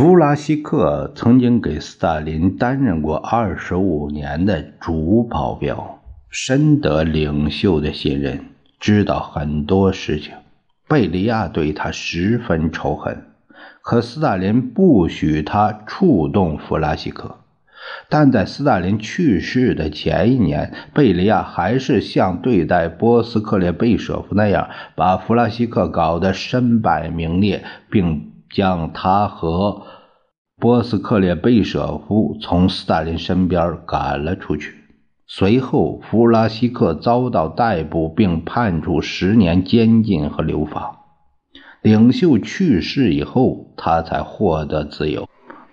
弗拉西克曾经给斯大林担任过二十五年的主保镖，深得领袖的信任，知道很多事情。贝利亚对他十分仇恨，可斯大林不许他触动弗拉西克。但在斯大林去世的前一年，贝利亚还是像对待波斯克列贝舍夫那样，把弗拉西克搞得身败名裂，并将他和。波斯克列贝舍夫从斯大林身边赶了出去。随后，弗拉西克遭到逮捕，并判处十年监禁和流放。领袖去世以后，他才获得自由。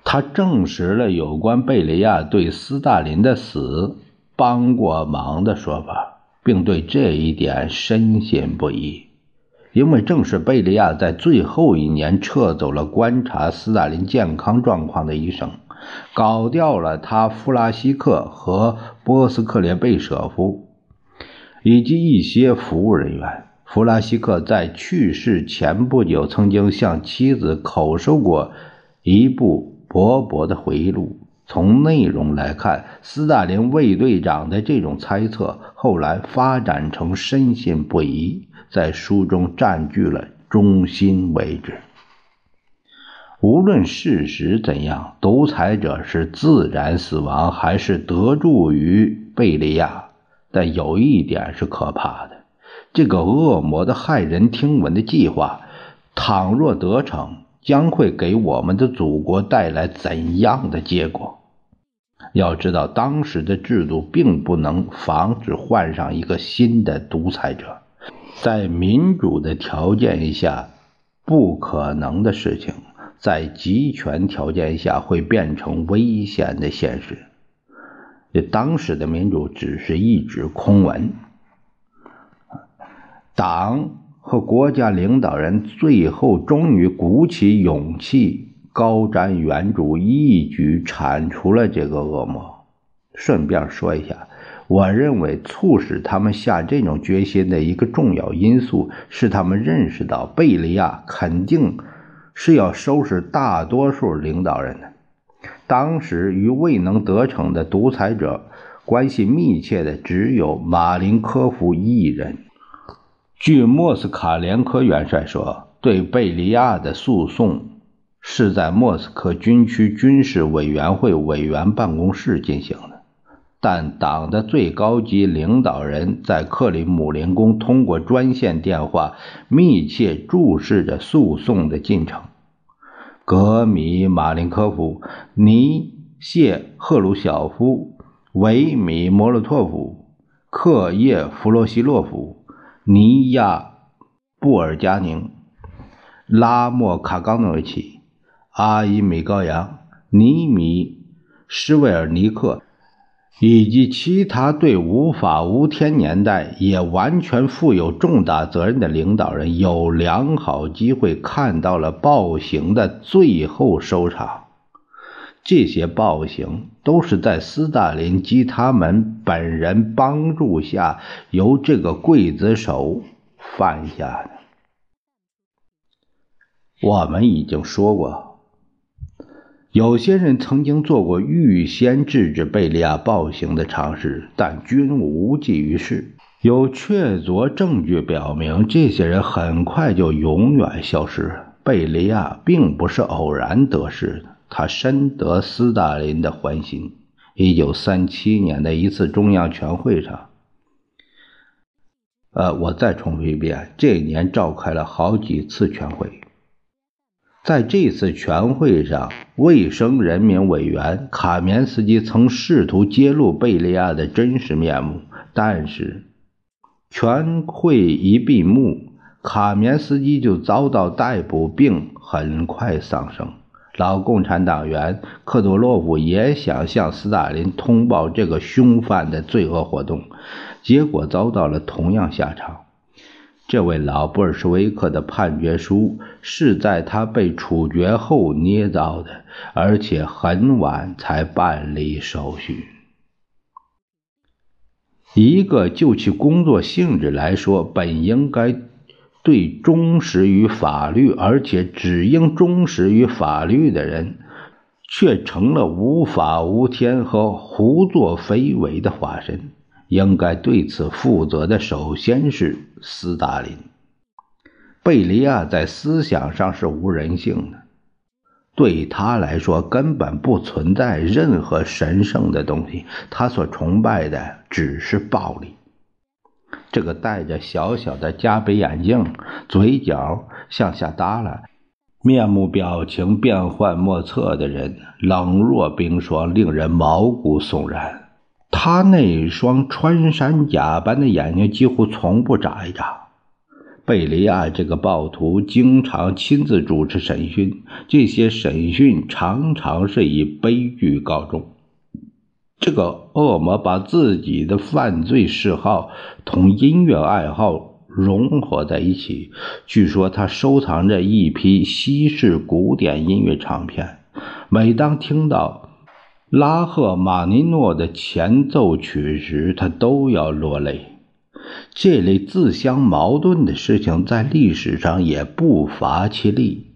他证实了有关贝利亚对斯大林的死帮过忙的说法，并对这一点深信不疑。因为正是贝利亚在最后一年撤走了观察斯大林健康状况的医生，搞掉了他弗拉西克和波斯克列贝舍夫以及一些服务人员。弗拉西克在去世前不久曾经向妻子口授过一部薄薄的回忆录。从内容来看，斯大林卫队长的这种猜测后来发展成深信不疑。在书中占据了中心位置。无论事实怎样，独裁者是自然死亡还是得助于贝利亚？但有一点是可怕的：这个恶魔的骇人听闻的计划，倘若得逞，将会给我们的祖国带来怎样的结果？要知道，当时的制度并不能防止换上一个新的独裁者。在民主的条件下，不可能的事情，在集权条件下会变成危险的现实。这当时的民主只是一纸空文。党和国家领导人最后终于鼓起勇气，高瞻远瞩，一举铲除了这个恶魔。顺便说一下。我认为，促使他们下这种决心的一个重要因素是，他们认识到贝利亚肯定是要收拾大多数领导人的。当时与未能得逞的独裁者关系密切的只有马林科夫一人。据莫斯卡连科元帅说，对贝利亚的诉讼是在莫斯科军区军事委员会委员办公室进行的。但党的最高级领导人在克里姆林宫通过专线电话密切注视着诉讼的进程。格米马林科夫、尼谢赫鲁晓夫、维米莫洛托夫、克叶弗洛西洛夫、尼亚布尔加宁、拉莫卡冈诺维奇、阿伊米高扬、尼米施韦尔尼克。以及其他对无法无天年代也完全负有重大责任的领导人，有良好机会看到了暴行的最后收场。这些暴行都是在斯大林及他们本人帮助下，由这个刽子手犯下的。我们已经说过。有些人曾经做过预先制止贝利亚暴行的尝试，但均无济于事。有确凿证据表明，这些人很快就永远消失。贝利亚并不是偶然得势的，他深得斯大林的欢心。一九三七年的一次中央全会上，呃，我再重复一遍，这年召开了好几次全会。在这次全会上，卫生人民委员卡棉斯基曾试图揭露贝利亚的真实面目，但是全会一闭幕，卡棉斯基就遭到逮捕，并很快丧生。老共产党员克多洛夫也想向斯大林通报这个凶犯的罪恶活动，结果遭到了同样下场。这位老布尔什维克的判决书是在他被处决后捏造的，而且很晚才办理手续。一个就其工作性质来说，本应该对忠实于法律，而且只应忠实于法律的人，却成了无法无天和胡作非为的化身。应该对此负责的，首先是斯大林。贝利亚在思想上是无人性的，对他来说根本不存在任何神圣的东西，他所崇拜的只是暴力。这个戴着小小的加倍眼镜、嘴角向下耷拉、面目表情变幻莫测的人，冷若冰霜，令人毛骨悚然。他那双穿山甲般的眼睛几乎从不眨一眨。贝利亚这个暴徒经常亲自主持审讯，这些审讯常常是以悲剧告终。这个恶魔把自己的犯罪嗜好同音乐爱好融合在一起。据说他收藏着一批西式古典音乐唱片，每当听到。拉赫玛尼诺的前奏曲时，他都要落泪。这类自相矛盾的事情在历史上也不乏其例，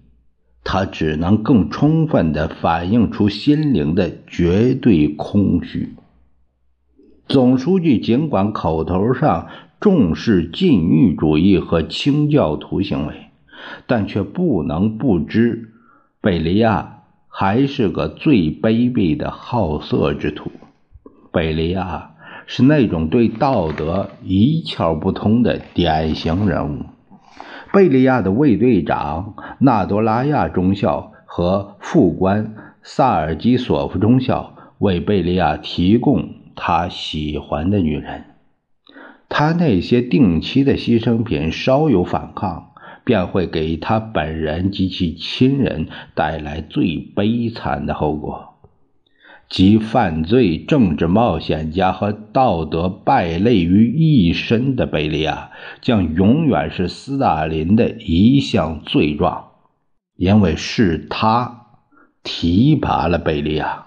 它只能更充分地反映出心灵的绝对空虚。总书记尽管口头上重视禁欲主义和清教徒行为，但却不能不知贝利亚。还是个最卑鄙的好色之徒。贝利亚是那种对道德一窍不通的典型人物。贝利亚的卫队长纳多拉亚中校和副官萨尔基索夫中校为贝利亚提供他喜欢的女人。他那些定期的牺牲品稍有反抗。便会给他本人及其亲人带来最悲惨的后果，即犯罪政治冒险家和道德败类于一身的贝利亚，将永远是斯大林的一项罪状，因为是他提拔了贝利亚，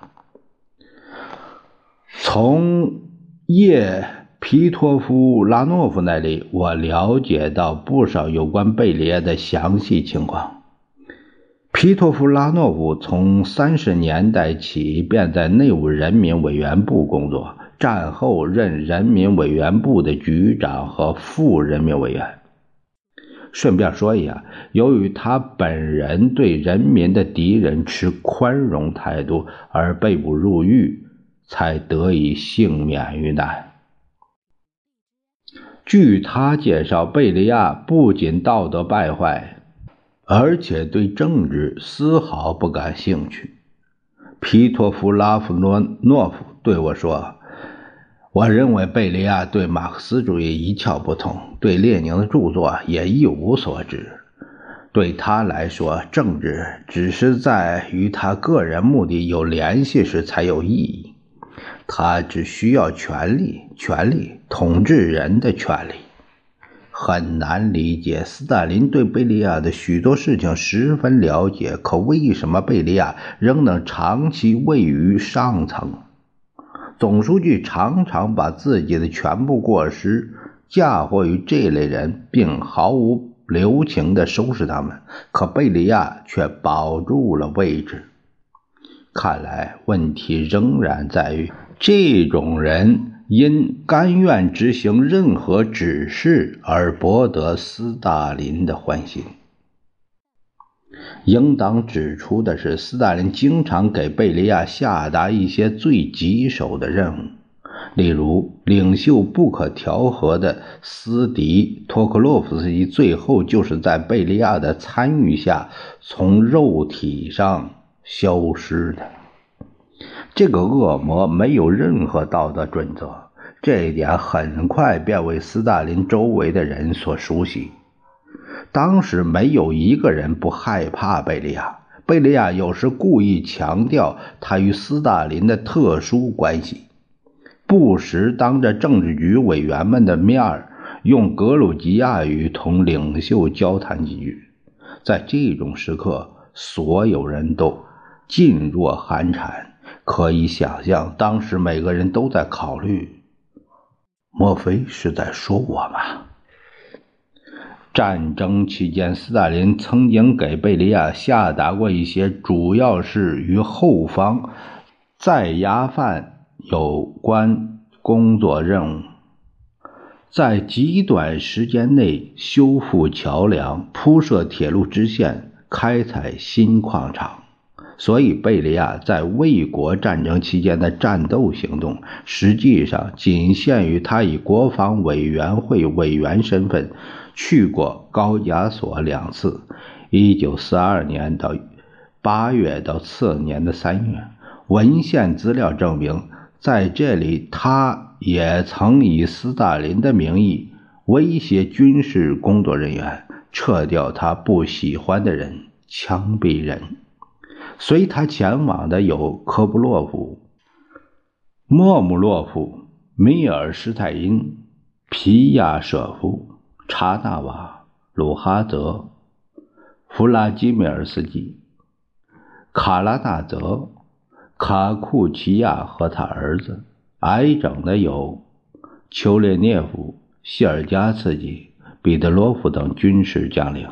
从叶。皮托夫拉诺夫那里，我了解到不少有关贝利亚的详细情况。皮托夫拉诺夫从三十年代起便在内务人民委员部工作，战后任人民委员部的局长和副人民委员。顺便说一下，由于他本人对人民的敌人持宽容态度，而被捕入狱，才得以幸免于难。据他介绍，贝利亚不仅道德败坏，而且对政治丝毫不感兴趣。皮托夫拉夫诺诺夫对我说：“我认为贝利亚对马克思主义一窍不通，对列宁的著作也一无所知。对他来说，政治只是在与他个人目的有联系时才有意义。”他只需要权力，权力统治人的权力，很难理解。斯大林对贝利亚的许多事情十分了解，可为什么贝利亚仍能长期位于上层？总书记常常把自己的全部过失嫁祸于这类人，并毫无留情地收拾他们，可贝利亚却保住了位置。看来问题仍然在于。这种人因甘愿执行任何指示而博得斯大林的欢心。应当指出的是，斯大林经常给贝利亚下达一些最棘手的任务，例如，领袖不可调和的斯迪托克洛夫斯基，最后就是在贝利亚的参与下从肉体上消失的。这个恶魔没有任何道德准则，这一点很快便为斯大林周围的人所熟悉。当时没有一个人不害怕贝利亚。贝利亚有时故意强调他与斯大林的特殊关系，不时当着政治局委员们的面儿用格鲁吉亚语同领袖交谈几句。在这种时刻，所有人都噤若寒蝉。可以想象，当时每个人都在考虑：莫非是在说我吗？战争期间，斯大林曾经给贝利亚下达过一些主要是与后方在押犯有关工作任务，在极短时间内修复桥梁、铺设铁路支线、开采新矿场。所以，贝利亚在卫国战争期间的战斗行动，实际上仅限于他以国防委员会委员身份去过高加索两次，1942年到8月到次年的3月。文献资料证明，在这里他也曾以斯大林的名义威胁军事工作人员，撤掉他不喜欢的人，枪毙人。随他前往的有科布洛夫、莫姆洛夫、米尔施泰因、皮亚舍夫、查纳瓦、鲁哈泽、弗拉基米尔斯基、卡拉纳泽、卡库齐亚和他儿子。挨整的有丘列涅夫、谢尔加茨基、彼得罗夫等军事将领。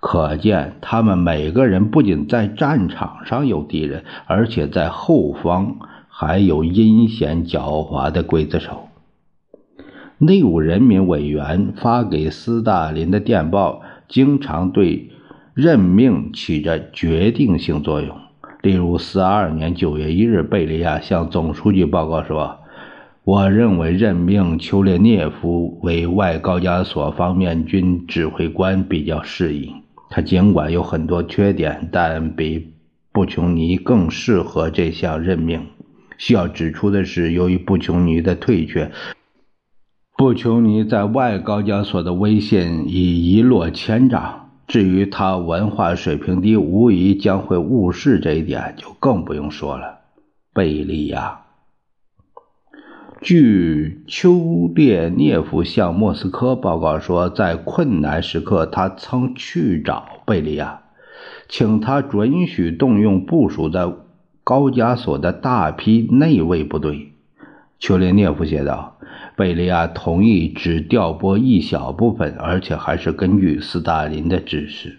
可见，他们每个人不仅在战场上有敌人，而且在后方还有阴险狡猾的刽子手。内务人民委员发给斯大林的电报，经常对任命起着决定性作用。例如，四二年九月一日，贝利亚向总书记报告说：“我认为任命丘列涅夫为外高加索方面军指挥官比较适宜。”他尽管有很多缺点，但比布琼尼更适合这项任命。需要指出的是，由于布琼尼的退却，布琼尼在外高加索的威信已一落千丈。至于他文化水平低，无疑将会误事这一点，就更不用说了。贝利亚。据丘列涅夫向莫斯科报告说，在困难时刻，他曾去找贝利亚，请他准许动用部署在高加索的大批内卫部队。丘列涅夫写道：“贝利亚同意只调拨一小部分，而且还是根据斯大林的指示。”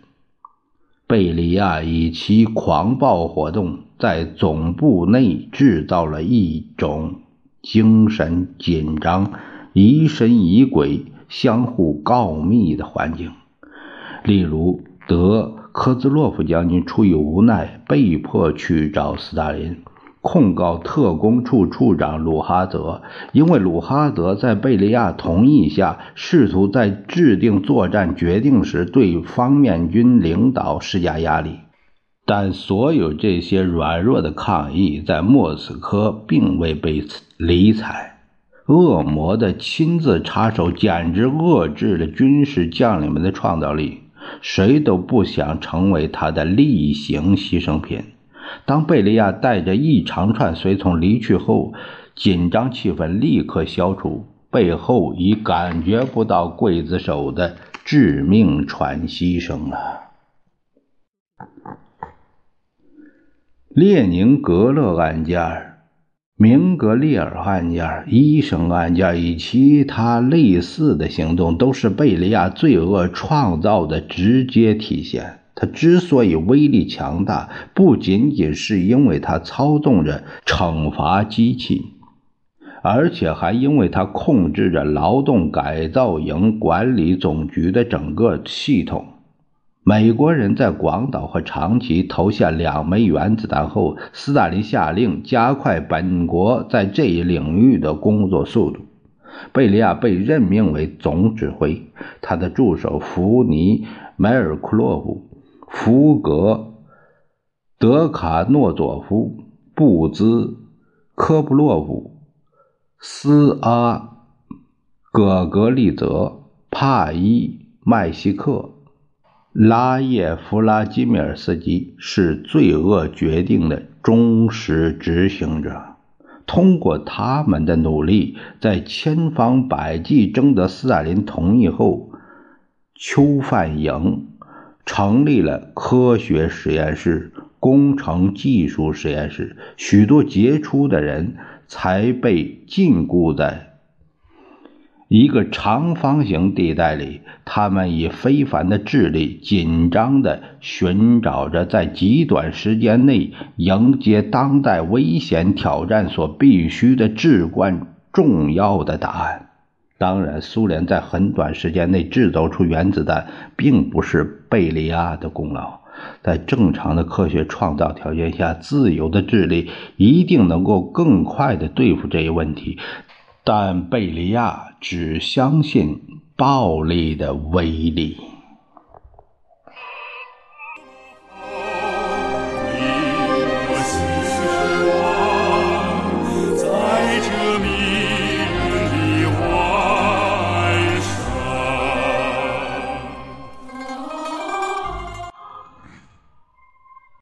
贝利亚以其狂暴活动，在总部内制造了一种。精神紧张、疑神疑鬼、相互告密的环境。例如，德科兹洛夫将军出于无奈，被迫去找斯大林，控告特工处处长鲁哈泽，因为鲁哈泽在贝利亚同意下，试图在制定作战决定时对方面军领导施加压力。但所有这些软弱的抗议在莫斯科并未被理睬。恶魔的亲自插手简直遏制了军事将领们的创造力。谁都不想成为他的例行牺牲品。当贝利亚带着一长串随从离去后，紧张气氛立刻消除，背后已感觉不到刽子手的致命喘息声了。列宁格勒案件、明格利尔案件、医生案件与其他类似的行动，都是贝利亚罪恶创造的直接体现。他之所以威力强大，不仅仅是因为他操纵着惩罚机器，而且还因为他控制着劳动改造营管理总局的整个系统。美国人在广岛和长崎投下两枚原子弹后，斯大林下令加快本国在这一领域的工作速度。贝利亚被任命为总指挥，他的助手弗尼梅尔库洛夫、福格、德卡诺佐夫、布兹、科布洛夫、斯阿、葛格利泽、帕伊、麦西克。拉叶夫拉基米尔斯基是罪恶决定的忠实执行者。通过他们的努力，在千方百计征得斯大林同意后，囚犯营成立了科学实验室、工程技术实验室，许多杰出的人才被禁锢在。一个长方形地带里，他们以非凡的智力，紧张地寻找着在极短时间内迎接当代危险挑战所必须的至关重要的答案。当然，苏联在很短时间内制造出原子弹，并不是贝利亚的功劳。在正常的科学创造条件下，自由的智力一定能够更快地对付这一问题。但贝利亚只相信暴力的威力。